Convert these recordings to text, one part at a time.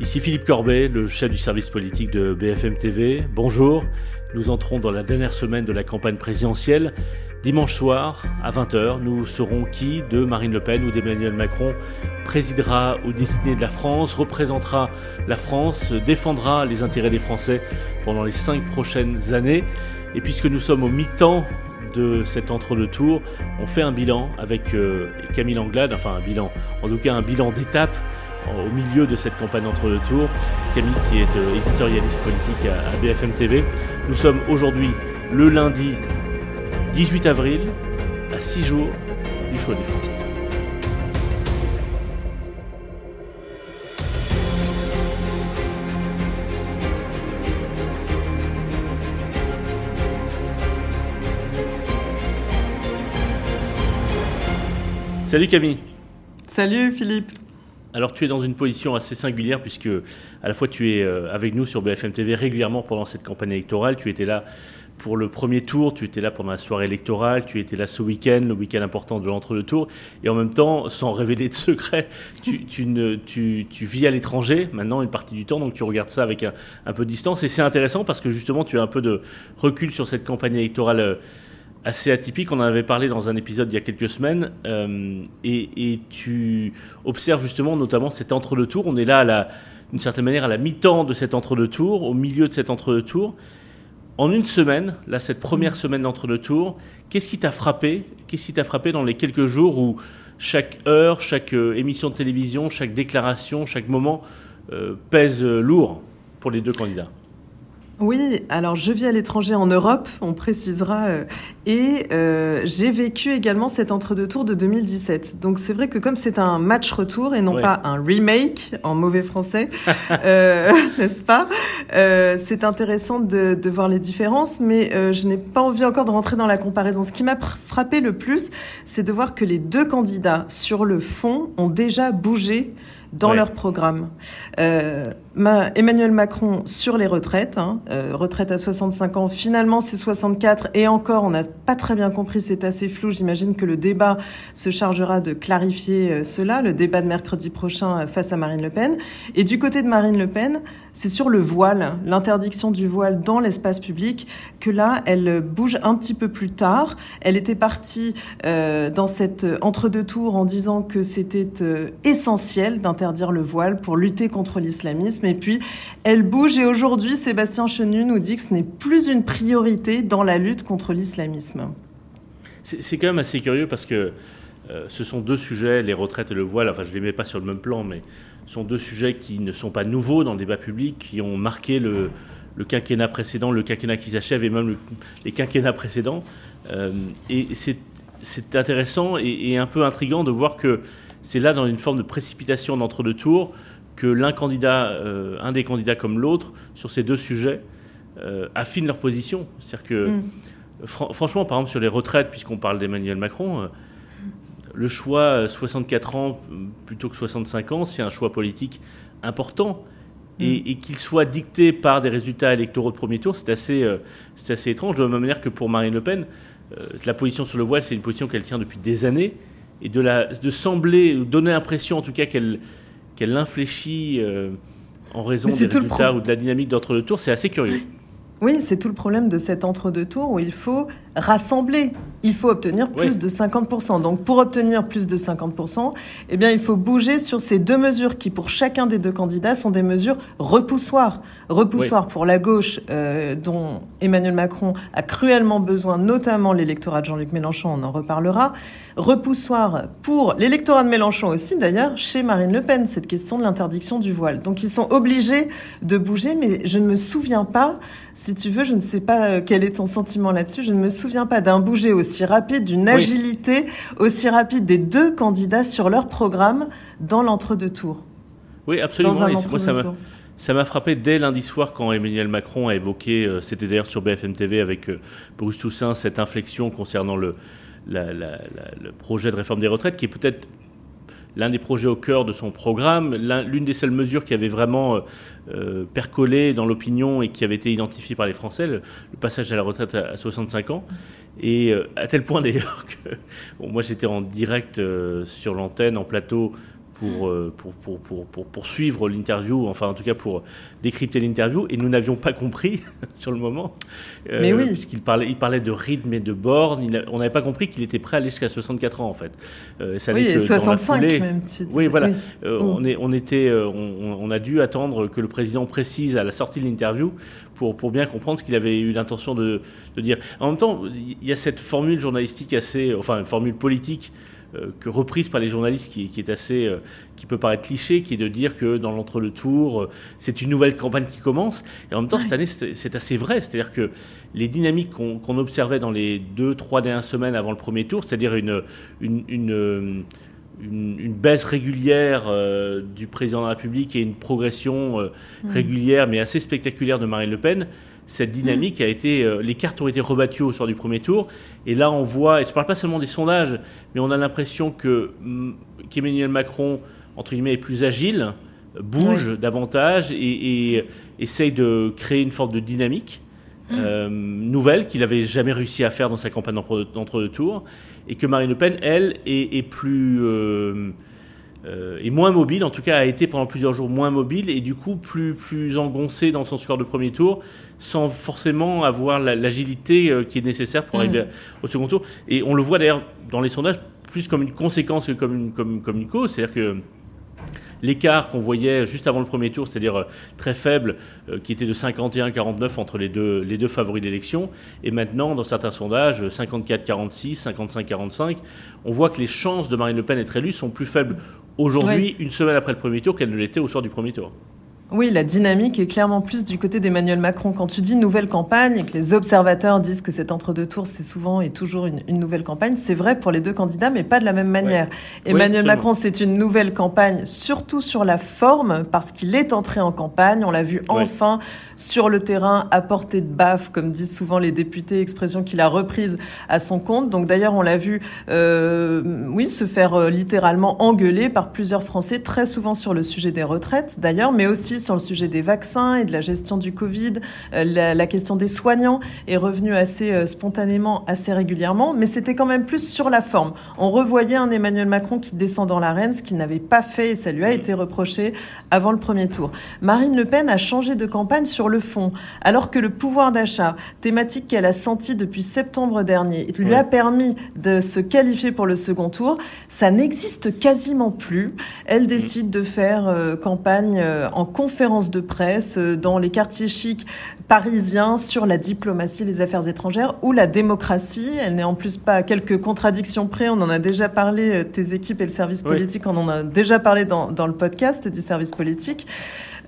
Ici Philippe Corbet, le chef du service politique de BFM TV. Bonjour, nous entrons dans la dernière semaine de la campagne présidentielle. Dimanche soir, à 20h, nous saurons qui de Marine Le Pen ou d'Emmanuel Macron présidera au destiné de la France, représentera la France, défendra les intérêts des Français pendant les cinq prochaines années. Et puisque nous sommes au mi-temps de cet entre-deux-tours, on fait un bilan avec euh, Camille Anglade, enfin un bilan, en tout cas un bilan d'étape au milieu de cette campagne entre deux tours. Camille qui est euh, éditorialiste politique à, BFM TV. Nous sommes aujourd'hui le lundi 18 avril, à 6 jours du choix des Français. Salut Camille. Salut Philippe. Alors tu es dans une position assez singulière puisque à la fois tu es euh, avec nous sur BFM TV régulièrement pendant cette campagne électorale, tu étais là pour le premier tour, tu étais là pendant la soirée électorale, tu étais là ce week-end, le week-end important de l'entre-deux-tours, et en même temps, sans révéler de secret, tu, vis à l'étranger maintenant une partie du temps, donc tu regardes ça avec un, un peu de distance, et c'est intéressant parce que justement tu as un peu de recul sur cette campagne électorale euh, assez atypique. On en avait parlé dans un épisode il y a quelques semaines. Euh, et, tu observes justement notamment cet entre-deux-tours. On est là, d'une certaine manière, à la mi-temps de cet entre-deux-tours, au milieu de cet entre-deux-tours. En une semaine, là, cette première semaine d'entre-deux-tours, qu'est-ce qui t'a frappé? Qu'est-ce qui t'a frappé dans les quelques jours où chaque heure, chaque euh, émission de télévision, chaque déclaration, chaque moment euh, pèse lourd pour les deux candidats? Oui, alors je vis à l'étranger en Europe, on précisera, euh, et euh, j'ai vécu également cet entre-deux-tours de 2017. Donc c'est vrai que comme c'est un match retour et non pas un remake en mauvais français, euh, n'est-ce pas C'est intéressant de, de, voir les différences, mais je n'ai pas envie encore de rentrer dans la comparaison. Ce qui m'a frappé le plus, c'est de voir que les deux candidats sur le fond ont déjà bougé dans leur programme. Euh, Emmanuel Macron sur les retraites, hein, euh, retraite à 65 ans, finalement c'est 64 et encore on n'a pas très bien compris, c'est assez flou. J'imagine que le débat se chargera de clarifier euh, cela, le débat de mercredi prochain euh, face à Marine Le Pen. Et du côté de Marine Le Pen, c'est sur le voile, l'interdiction du voile dans l'espace public, que là elle bouge un petit peu plus tard. Elle était partie euh, dans cette entre-deux tours en disant que c'était euh, essentiel d'interdire interdire le voile pour lutter contre l'islamisme. Et puis, elle bouge et aujourd'hui, Sébastien Chenu nous dit que ce n'est plus une priorité dans la lutte contre l'islamisme. C'est quand même assez curieux parce que euh, ce sont deux sujets, les retraites et le voile, enfin je ne les mets pas sur le même plan, mais ce sont deux sujets qui ne sont pas nouveaux dans le débat public, qui ont marqué le, quinquennat précédent, le quinquennat qui s'achève et même les quinquennats précédents. Euh, et c'est intéressant et, et, un peu intrigant de voir que c'est là, dans une forme de précipitation d'entre-deux tours, que l'un candidat, euh, un des candidats comme l'autre, sur ces deux sujets, euh, affine leur position. C'est-à-dire que, mm. franchement, par exemple, sur les retraites, puisqu'on parle d'Emmanuel Macron, le choix 64 ans plutôt que 65 ans, c'est un choix politique important. Et, mm. qu'il soit dicté par des résultats électoraux de premier tour, c'est assez, assez étrange. De la même manière que pour Marine Le Pen, la position sur le voile, c'est une position qu'elle tient depuis des années et de, la, de sembler, donner l'impression en tout cas qu'elle qu'elle infléchit euh, en raison des résultats ou de la dynamique d'entre-deux tours, c'est assez curieux. Oui, c'est tout le problème de cet entre-deux tours où il faut rassembler. Il faut obtenir plus de 50%. Donc pour obtenir plus de 50%, eh bien il faut bouger sur ces deux mesures qui pour chacun des deux candidats sont des mesures repoussoires. Repoussoires pour la gauche euh, dont Emmanuel Macron a cruellement besoin, notamment l'électorat de Jean-Luc Mélenchon, on en reparlera. Repoussoir pour l'électorat de Mélenchon aussi d'ailleurs, chez Marine Le Pen, cette question de l'interdiction du voile. Donc ils sont obligés de bouger, mais je ne me souviens pas, si tu veux, je ne sais pas euh, quel est ton sentiment là-dessus, je ne me souviens pas d'un bouger aussi rapide, d'une agilité aussi rapide des deux candidats sur leur programme dans l'entre-deux tours. Oui, absolument. moi, ça m'a frappé dès lundi soir quand Emmanuel Macron a évoqué, euh, c'était d'ailleurs sur BFM TV avec euh, Bruce Toussaint, cette inflexion concernant le, le projet de réforme des retraites, qui est peut-être l'un des projets au cœur de son programme, l'une des seules mesures qui avait vraiment euh, euh, percolé dans l'opinion et qui avait été identifiée par les Français, le, passage à la retraite à, 65 ans. Et euh, à tel point d'ailleurs que moi j'étais en direct sur l'antenne, en plateau, pour, pour, pour, pour, pour suivre l'interview, enfin en tout cas pour décrypter l'interview, et nous n'avions pas compris sur le moment. Mais oui. Puisqu'il parlait, il parlait de rythme et de borne, on n'avait pas compris qu'il était prêt à aller jusqu'à 64 ans en fait. ça oui, et 65 même. Tu oui, voilà. on, est, on, était, on, on, a dû attendre que le président précise à la sortie de l'interview pour, pour bien comprendre ce qu'il avait eu l'intention de, de, dire. En même temps, il y a cette formule journalistique assez, enfin une formule politique euh, que reprise par les journalistes qui, qui est assez, euh, qui peut paraître cliché, qui est de dire que dans l'entre-deux-tours, euh, c'est une nouvelle campagne qui commence. Et en même temps, cette année, c'est assez vrai. C'est-à-dire que les dynamiques qu'on observait dans les deux, trois dernières semaines avant le premier tour, c'est-à-dire une, une, une une, baisse régulière euh, du président de la République et une progression euh, mm. régulière mais assez spectaculaire de Marine Le Pen, cette dynamique a été, euh, les cartes ont été rebattues au soir du premier tour. Et là, on voit, et je ne parle pas seulement des sondages, mais on a l'impression que mm, qu'Emmanuel Macron, entre guillemets, est plus agile, bouge davantage et, et, essaye de créer une forme de dynamique. nouvelle qu'il n'avait jamais réussi à faire dans sa campagne d'entre-deux tours et que Marine Le Pen, elle, est, plus euh, euh, est moins mobile, en tout cas a été pendant plusieurs jours moins mobile et du coup plus plus engoncée dans son score de premier tour, sans forcément avoir l'agilité euh, qui est nécessaire pour arriver mmh. au second tour. Et on le voit d'ailleurs dans les sondages plus comme une conséquence que comme une, comme, comme une cause, c'est-à-dire que l'écart qu'on voyait juste avant le premier tour, c'est-à-dire euh, très faible, euh, qui était de 51-49 entre les deux, les deux favoris d'élection, et maintenant, dans certains sondages, 54-46, 55-45, on voit que les chances de Marine Le Pen d'être élue sont plus faibles aujourd'hui, une semaine après le premier tour, qu'elles ne l'étaient au soir du premier tour. Oui, la dynamique est clairement plus du côté d'Emmanuel Macron. Quand tu dis nouvelle campagne et que les observateurs disent que cet entre-deux tours, c'est souvent et toujours une, nouvelle campagne, c'est vrai pour les deux candidats, mais pas de la même manière. Emmanuel Macron, c'est une nouvelle campagne, surtout sur la forme, parce qu'il est entré en campagne. On l'a vu enfin sur le terrain, à portée de baffe, comme disent souvent les députés, expression qu'il a reprise à son compte. Donc d'ailleurs, on l'a vu, euh, oui, se faire euh, littéralement engueuler par plusieurs Français, très souvent sur le sujet des retraites, d'ailleurs, mais aussi sur le sujet des vaccins et de la gestion du Covid. Euh, la, question des soignants est revenue assez euh, spontanément, assez régulièrement, mais c'était quand même plus sur la forme. On revoyait un Emmanuel Macron qui descend dans l'arène, ce qu'il n'avait pas fait et ça lui a mm. été reproché avant le premier tour. Marine Le Pen a changé de campagne sur le fond, alors que le pouvoir d'achat, thématique qu'elle a senti depuis septembre dernier, lui a permis de se qualifier pour le second tour, ça n'existe quasiment plus. Elle mm. décide de faire euh, campagne en conférence conférence de presse euh, dans les quartiers chics parisiens sur la diplomatie, les affaires étrangères ou la démocratie. Elle n'est en plus pas à quelques contradictions près. On en a déjà parlé, euh, tes équipes et le service politique, on en a déjà parlé dans, dans le podcast du service politique.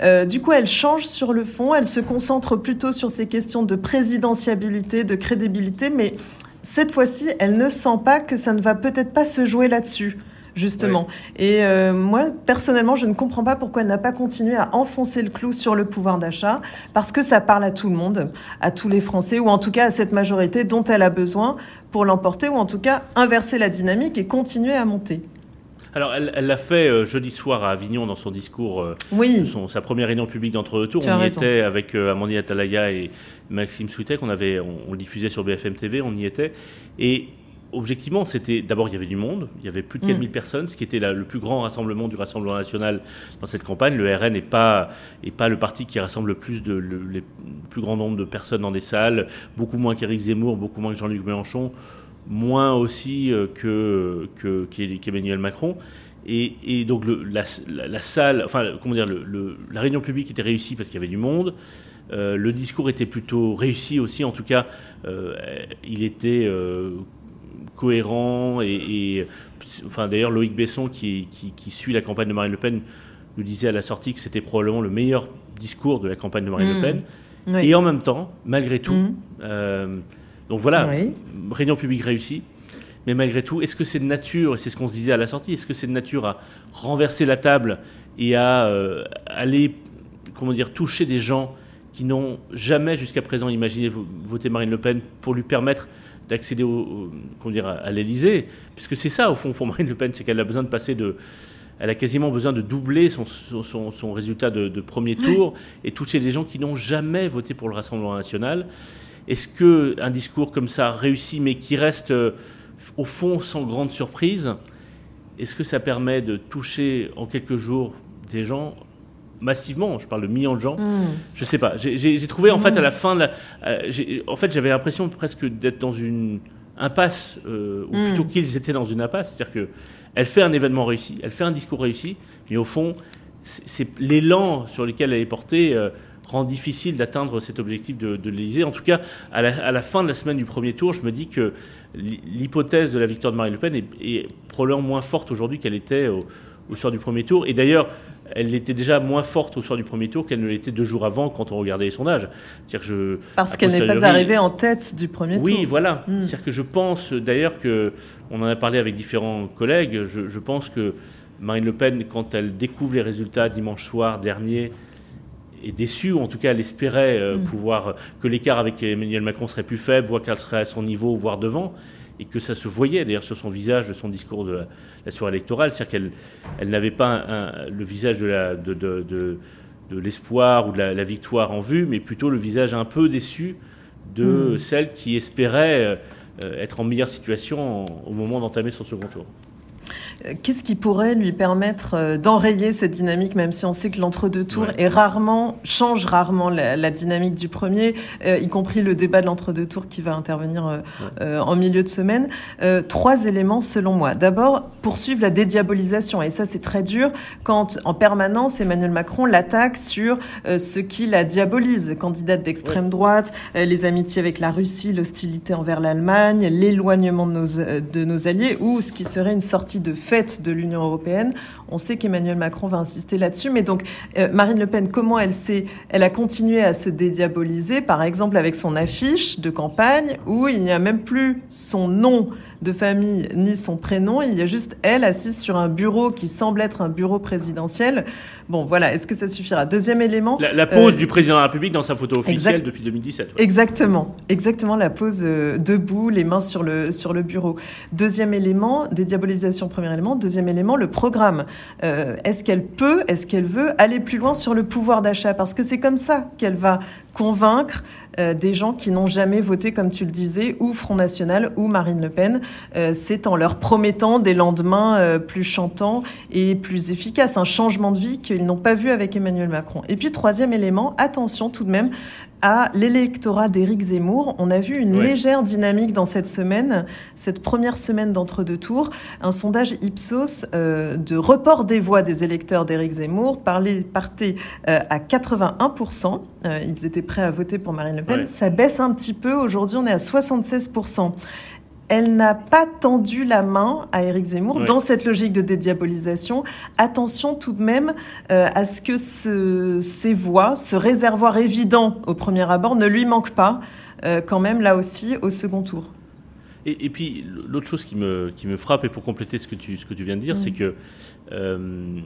Euh, du coup, elle change sur le fond, elle se concentre plutôt sur ces questions de présidentiabilité, de crédibilité, mais cette fois-ci, elle ne sent pas que ça ne va peut-être pas se jouer là-dessus justement. Et euh, moi, personnellement, je ne comprends pas pourquoi elle n'a pas continué à enfoncer le clou sur le pouvoir d'achat, parce que ça parle à tout le monde, à tous les Français, ou en tout cas à cette majorité dont elle a besoin pour l'emporter, ou en tout cas inverser la dynamique et continuer à monter. Alors, elle l'a fait euh, jeudi soir à Avignon dans son discours, euh, oui. son, sa première réunion publique d'entre-deux tours. on y était avec Amandine Atalaya et Maxime Souitek, on, avait, on, on, le diffusait sur BFM TV, on y était. Et objectivement, c'était d'abord il y avait du monde, il y avait plus de 4000 mm. personnes, ce qui était le plus grand rassemblement du Rassemblement national dans cette campagne. Le RN n'est pas, est pas le parti qui rassemble le plus, de, le, plus grand nombre de personnes dans des salles, beaucoup moins qu'Éric Zemmour, beaucoup moins que Jean-Luc Mélenchon, moins aussi euh, que, qu'Emmanuel Macron. Et, donc la, salle, enfin comment dire, la réunion publique était réussie parce qu'il y avait du monde. Euh, le discours était plutôt réussi aussi, en tout cas, euh, il était cohérent et, enfin d'ailleurs Loïc Besson qui, qui, suit la campagne de Marine Le Pen nous disait à la sortie que c'était probablement le meilleur discours de la campagne de Marine Le mmh. Pen. Et en même temps, malgré tout, mmh. euh, donc voilà, réunion publique réussie. Mais malgré tout, est-ce que c'est de nature, et c'est ce qu'on se disait à la sortie, est-ce que c'est de nature à renverser la table et à euh, aller, comment dire, toucher des gens qui n'ont jamais jusqu'à présent imaginé voter Marine Le Pen pour lui permettre d'accéder au, à l'Elysée, puisque c'est ça au fond pour Marine Le Pen, c'est qu'elle a besoin de passer de, elle a quasiment besoin de doubler son, son, son résultat de, premier tour et toucher des gens qui n'ont jamais voté pour le Rassemblement national. Est-ce que un discours comme ça réussit, mais qui reste euh, au fond sans grande surprise est-ce que ça permet de toucher en quelques jours des gens massivement, je parle de millions de gens, hmm. je sais pas. J'ai trouvé en fait à la hmm. fin, euh, en fait j'avais l'impression presque d'être dans une impasse, euh, ou hmm. plutôt qu'ils étaient dans une impasse, c'est-à-dire que elle fait un événement réussi, elle fait un discours réussi, mais au fond, c'est l'élan sur lequel elle est portée euh, rend difficile d'atteindre cet objectif de, de l'Élysée. En tout cas, à la, fin de la semaine du premier tour, je me dis que l'hypothèse de la victoire de Marine Le Pen est, probablement moins forte aujourd'hui qu'elle était au, au soir du premier tour. Et d'ailleurs, elle était déjà moins forte au soir du premier tour qu'elle ne l'était deux jours avant quand on regardait les sondages. Que je, Parce qu'elle n'est pas arrivée en tête du premier tour. Oui, voilà. Hmm. C'est-à-dire que je pense d'ailleurs que, on en a parlé avec différents collègues, je, pense que Marine Le Pen, quand elle découvre les résultats dimanche soir dernier, est déçue, ou en tout cas elle espérait euh, hmm. pouvoir que l'écart avec Emmanuel Macron serait plus faible, voire qu'elle serait à son niveau, voire devant et que ça se voyait d'ailleurs sur son visage de son discours de la, soirée électorale, c'est-à-dire qu'elle elle, n'avait pas le visage de, la, de, de, de, l'espoir ou de la, victoire en vue, mais plutôt le visage un peu déçu de mmh. celle qui espérait euh, être en meilleure situation au moment d'entamer son second tour. Qu'est-ce qui pourrait lui permettre euh, d'enrayer cette dynamique, même si on sait que l'entre-deux tours est rarement, change rarement la, dynamique du premier, euh, y compris le débat de l'entre-deux tours qui va intervenir euh, en milieu de semaine. trois éléments selon moi. D'abord, poursuivre la dédiabolisation. Et ça, c'est très dur quand, en permanence, Emmanuel Macron l'attaque sur ce qui la diabolise. Candidate d'extrême droite, les amitiés avec la Russie, l'hostilité envers l'Allemagne, l'éloignement de nos, de nos alliés, ou ce qui serait une sortie de fait de l'Union européenne. On sait qu'Emmanuel Macron va insister là-dessus, mais donc euh, Marine Le Pen, comment elle s'est, elle a continué à se dédiaboliser, par exemple avec son affiche de campagne où il n'y a même plus son nom de famille ni son prénom, il y a juste elle assise sur un bureau qui semble être un bureau présidentiel. Bon, voilà, est-ce que ça suffira? Deuxième élément. La, pose euh, du président de la République dans sa photo officielle depuis 2017. Exactement, exactement la pose euh, debout, les mains sur le, sur le bureau. Deuxième élément, dédiabolisation, premier élément. Deuxième élément, le programme. Euh, est-ce qu'elle peut, est-ce qu'elle veut aller plus loin sur le pouvoir d'achat? Parce que c'est comme ça qu'elle va convaincre euh, des gens qui n'ont jamais voté, comme tu le disais, ou Front National ou Marine Le Pen. Euh, c'est en leur promettant des lendemains euh, plus chantants et plus efficaces, un changement de vie qu'ils n'ont pas vu avec Emmanuel Macron. Et puis, troisième élément, attention tout de même à l'électorat d'Éric Zemmour. On a vu une légère dynamique dans cette semaine, cette première semaine d'entre-deux tours. Un sondage Ipsos de report des voix des électeurs d'Éric Zemmour parlait, partait à 81%. ils étaient prêts à voter pour Marine Le Pen. Ça baisse un petit peu. Aujourd'hui, on est à 76% elle n'a pas tendu la main à Éric Zemmour dans cette logique de dédiabolisation. Attention tout de même euh, à ce que ce, ces voix, ce réservoir évident au premier abord, ne lui manque pas euh, quand même là aussi au second tour. Et, puis l'autre chose qui me, qui me frappe, et pour compléter ce que tu, ce que tu viens de dire, mm. c'est que euh,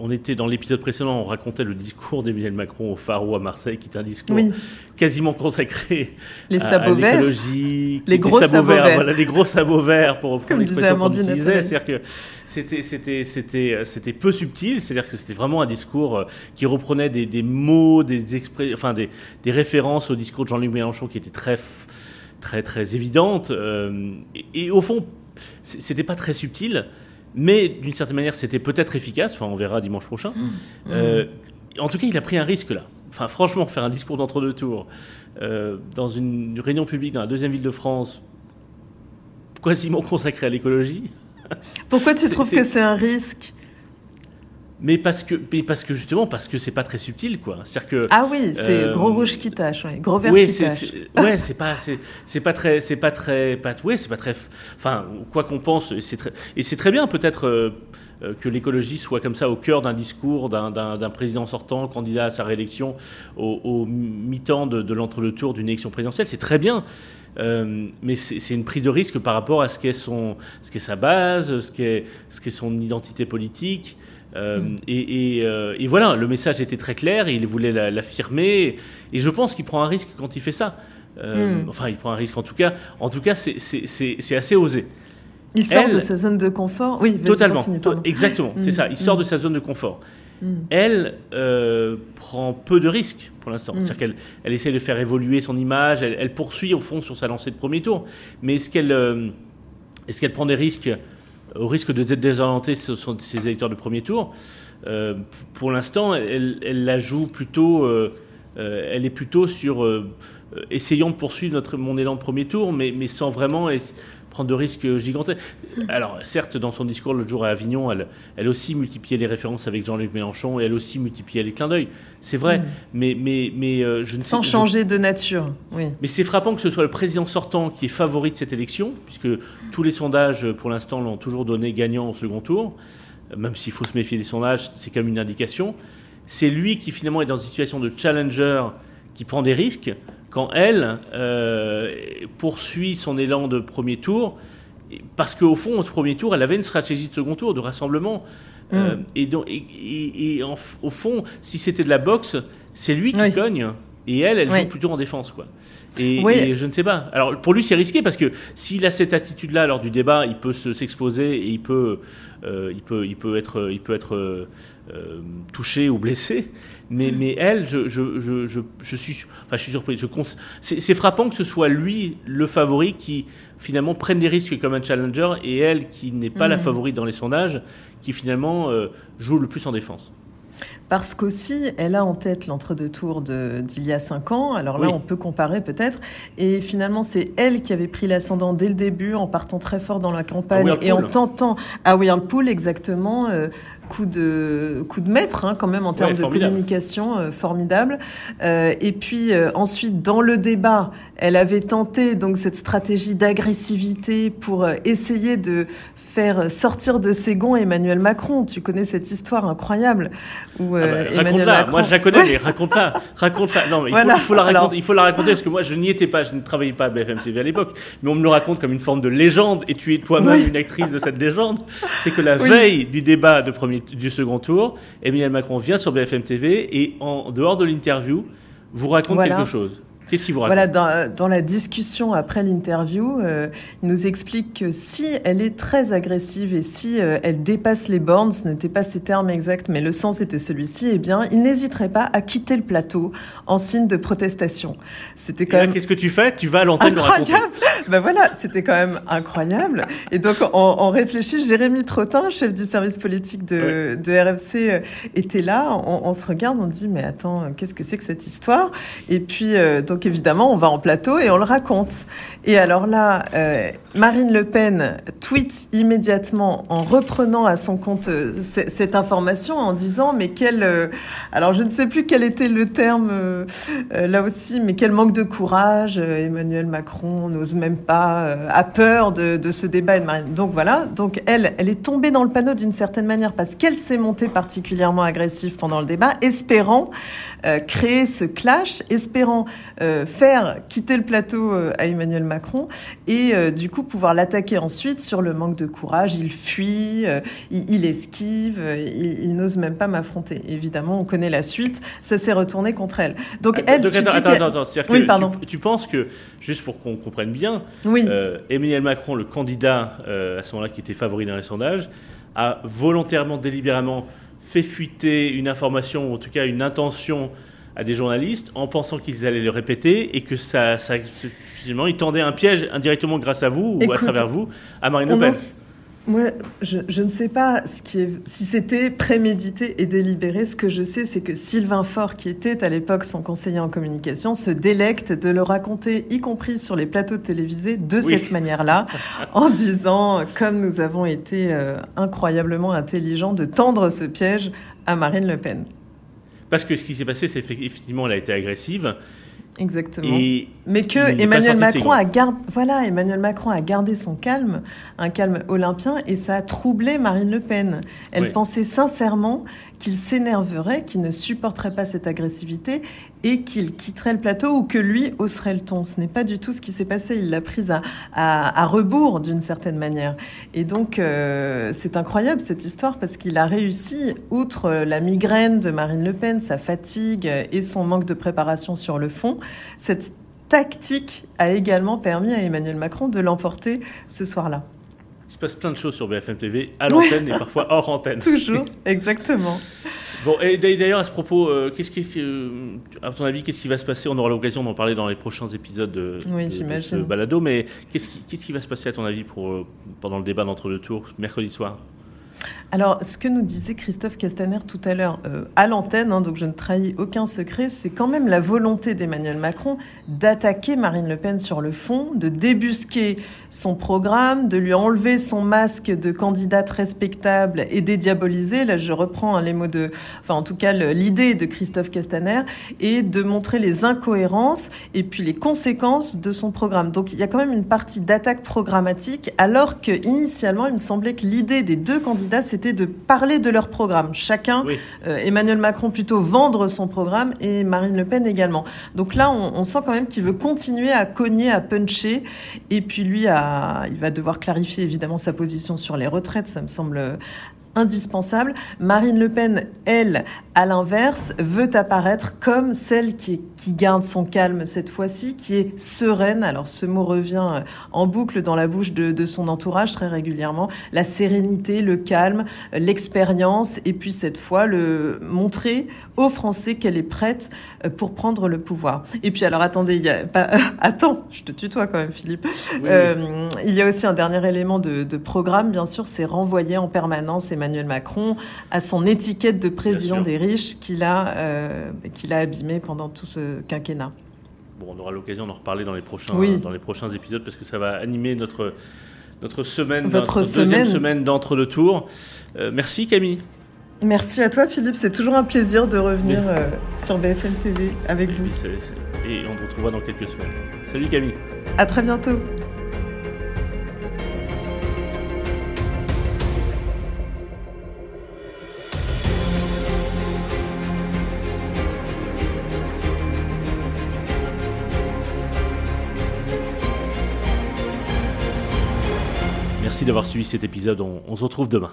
on était dans l'épisode précédent, on racontait le discours d'Emmanuel Macron au Pharo à Marseille, qui est un discours quasiment consacré les à, l'écologie, les gros sabots verts, voilà, les gros sabots verts pour reprendre l'expression qu'on disait, c'est-à-dire que c'était c'était c'était c'était peu subtil, c'est-à-dire que c'était vraiment un discours euh, qui reprenait des, mots, des enfin des, références au discours de Jean-Luc Mélenchon qui étaient très très très évidentes, euh, et, et, au fond c'était pas très subtil. Mais d'une certaine manière, c'était peut-être efficace. Enfin, on verra dimanche prochain. Mmh. Euh, en tout cas, il a pris un risque là. Enfin, franchement, faire un discours d'entre-deux tours euh, dans une réunion publique dans la deuxième ville de France, quasiment consacrée à l'écologie. Pourquoi tu trouves que c'est un risque? Mais parce que, parce que justement, parce que c'est pas très subtil, quoi. C'est que ah oui, c'est euh, gros rouge qui tâche, gros vert qui tâche. Ouais, c'est pas, c'est pas très, c'est pas très, pas, ouais, c'est pas très. Enfin, quoi qu'on pense, c'est très, et c'est très bien peut-être. Euh, euh, que l'écologie soit comme ça au cœur d'un discours d'un président sortant, candidat à sa réélection, au, mi-temps de, l'entre-deux-tours d'une élection présidentielle, c'est très bien. Mais c'est une prise de risque par rapport à ce qu'est qu'est sa base, ce qu'est, qu'est son identité politique. Euh, mm. euh, et, voilà, le message était très clair, il voulait l'affirmer, et je pense qu'il prend un risque quand il fait ça. Euh, mm. Enfin, il prend un risque en tout cas. En tout cas, c'est assez osé. Il sort de sa zone de confort. Oui, totalement. exactement, c'est ça. Il sort de sa zone de confort. Mm. Elle prend peu de risques pour l'instant. C'est-à-dire qu'elle elle essaie de faire évoluer son image, elle, elle, poursuit au fond sur sa lancée de premier tour. Mais est-ce qu'elle est qu'elle prend des risques au risque de désorienter ses électeurs de premier tour, pour l'instant, elle, la joue plutôt, elle est plutôt sur essayons de poursuivre notre, mon élan de premier tour, mais, mais sans vraiment prendre de risques gigantesques. Alors, certes, dans son discours l'autre jour à Avignon, elle, elle aussi multipliait les références avec Jean-Luc Mélenchon et elle aussi multipliait les clins d'œil. C'est vrai, mm. mais, mais, mais euh, je ne Sans changer de nature, oui. Mais c'est frappant que ce soit le président sortant qui est favori de cette élection, puisque tous les sondages, pour l'instant, l'ont toujours donné gagnant au second tour. Même s'il faut se méfier des sondages, c'est comme une indication. C'est lui qui finalement est dans une situation de challenger qui prend des risques quand elle euh, poursuit son élan de premier tour, parce qu'au fond, ce premier tour, elle avait une stratégie de second tour, de rassemblement. Euh, mm. et, donc, et, au fond, si c'était de la boxe, c'est lui qui cogne, et elle, elle joue plutôt en défense. quoi. Et, je ne sais pas. Alors pour lui, c'est risqué parce que s'il a cette attitude-là lors du débat, il peut s'exposer et il peut, euh, il peut, il peut être, il peut être touché ou blessé. Mais, mais elle, je, je, je, je, suis, enfin, je suis surpris. C'est frappant que ce soit lui, le favori, qui finalement prenne des risques comme un challenger, et elle, qui n'est pas la mm. favorite dans les sondages, qui finalement euh, joue le plus en défense parce qu'aussi, elle a en tête l'entre-deux tours d'il y a cinq ans. Alors là, on peut comparer peut-être. Et finalement, c'est elle qui avait pris l'ascendant dès le début, en partant très fort dans la campagne et en tentant à Whirlpool exactement. Euh, coup de coup de maître hein, quand même en termes de communication euh, formidable. Euh, et puis euh, ensuite dans le débat, elle avait tenté donc cette stratégie d'agressivité pour essayer de faire sortir de ses gonds Emmanuel Macron. Tu connais cette histoire incroyable où ah bah, Emmanuel Macron... Moi je la connais, mais raconte-la, raconte-la. Non, mais il, faut, la raconter, il faut la raconter parce que moi je n'y étais pas, je ne travaillais pas à BFM TV à l'époque, mais on me le raconte comme une forme de légende. Et tu es toi-même une actrice de cette légende. C'est que la veille du débat de premier du second tour, Emmanuel Macron vient sur BFM TV et en dehors de l'interview, vous raconte quelque chose. Qu'est-ce qu'il vous raconte? Voilà, dans, la discussion après l'interview, euh, il nous explique que si elle est très agressive et si euh, elle dépasse les bornes, ce n'était pas ses termes exacts, mais le sens était celui-ci, eh bien, il n'hésiterait pas à quitter le plateau en signe de protestation. C'était quand même... Qu'est-ce que tu fais? Tu vas à l'antenne Incroyable Ben voilà, c'était quand même incroyable. Et donc, on, réfléchit. Jérémy Trottin, chef du service politique de, de RFC, euh, était là. On, on, se regarde, on dit, mais attends, qu'est-ce que c'est que cette histoire? Et puis, donc, donc évidemment, on va en plateau et on le raconte. Et alors là, euh, Marine Le Pen tweet immédiatement en reprenant à son compte euh, cette information en disant mais quel euh, alors je ne sais plus quel était le terme là aussi mais quel manque de courage Emmanuel Macron n'ose même pas a peur de, de, ce débat et de Marine donc voilà donc elle elle est tombée dans le panneau d'une certaine manière parce qu'elle s'est montée particulièrement agressive pendant le débat espérant créer ce clash espérant euh, faire quitter le plateau euh, à Emmanuel Macron et euh, du coup pouvoir l'attaquer ensuite sur le manque de courage. Il fuit, il, esquive, il, n'ose même pas m'affronter. Évidemment, on connaît la suite. Ça s'est retourné contre elle. Donc elle. tu attends, attends, oui, pardon. Tu, penses que juste pour qu'on comprenne bien, oui. Emmanuel Macron, le candidat à ce moment-là qui était favori dans les sondages, a volontairement, délibérément fait fuiter une information, ou en tout cas une intention à des journalistes en pensant qu'ils allaient le répéter et que ça, ça finalement, ils tendaient un piège indirectement grâce à vous ou à travers vous à Marine Le Pen. Moi, je, je, ne sais pas ce qui est, si c'était prémédité et délibéré. Ce que je sais, c'est que Sylvain Faure, qui était à l'époque son conseiller en communication, se délecte de le raconter, y compris sur les plateaux télévisés, de cette manière-là, en disant, comme nous avons été euh, incroyablement intelligents, de tendre ce piège à Marine Le Pen. Parce que ce qui s'est passé, c'est effectivement, elle a été agressive. Exactement. Mais que Emmanuel Macron a gardé, voilà, Emmanuel Macron a gardé son calme, un calme olympien, et ça a troublé Marine Le Pen. Elle pensait sincèrement qu'il s'énerverait, qu'il ne supporterait pas cette agressivité et qu'il quitterait le plateau ou que lui hausserait le ton. Ce n'est pas du tout ce qui s'est passé. Il l'a prise à, à, rebours d'une certaine manière. Et donc, euh, c'est incroyable cette histoire parce qu'il a réussi, outre la migraine de Marine Le Pen, sa fatigue et son manque de préparation sur le fond, cette tactique a également permis à Emmanuel Macron de l'emporter ce soir-là. Il se passe plein de choses sur BFM TV, à l'antenne et parfois hors antenne. Toujours, exactement. Bon, et d'ailleurs, à ce propos, euh, qu'est-ce qui, euh, à ton avis, qu'est-ce qui va se passer? On aura l'occasion d'en parler dans les prochains épisodes de, oui, ce balado, mais qu'est-ce qui, va se passer, à ton avis, pour, pendant le débat d'entre deux tours, mercredi soir? Alors, ce que nous disait Christophe Castaner tout à l'heure euh, à l'antenne, hein, donc je ne trahis aucun secret, c'est quand même la volonté d'Emmanuel Macron d'attaquer Marine Le Pen sur le fond, de débusquer son programme, de lui enlever son masque de candidate respectable et dédiaboliser. Là, je reprends hein, les mots de, enfin, en tout cas, l'idée de Christophe Castaner, et de montrer les incohérences et puis les conséquences de son programme. Donc, il y a quand même une partie d'attaque programmatique, alors que initialement, il me semblait que l'idée des deux candidats, c'était de parler de leur programme. Chacun, euh, Emmanuel Macron plutôt vendre son programme et Marine Le Pen également. Donc là, on, sent quand même qu'il veut continuer à cogner, à puncher. Et puis lui, à, il va devoir clarifier évidemment sa position sur les retraites. Ça me semble indispensable. Marine Le Pen, elle, à l'inverse, veut apparaître comme celle qui, qui garde son calme cette fois-ci, qui est sereine. Alors ce mot revient euh, en boucle dans la bouche de, de son entourage très régulièrement. La sérénité, le calme, l'expérience, et puis cette fois le montrer aux Français qu'elle est prête euh, pour prendre le pouvoir. Et puis alors attendez, il y a pas, attends, je te tutoie quand même Philippe. Euh, il y a aussi un dernier élément de, de programme, bien sûr, c'est renvoyer en permanence Emmanuel Macron à son étiquette de président des riches qu'il a, euh, qu'il a abîmé pendant tout ce quinquennat. Bon, on aura l'occasion d'en reparler dans les prochains, dans les prochains épisodes parce que ça va animer notre, notre semaine, Votre notre semaine. deuxième semaine d'entre deux tours. Euh, merci Camille. Merci à toi Philippe, c'est toujours un plaisir de revenir euh, sur BFM TV avec vous. et on te retrouvera dans quelques semaines. Salut Camille. À très bientôt. Merci d'avoir suivi cet épisode. On, on se retrouve demain.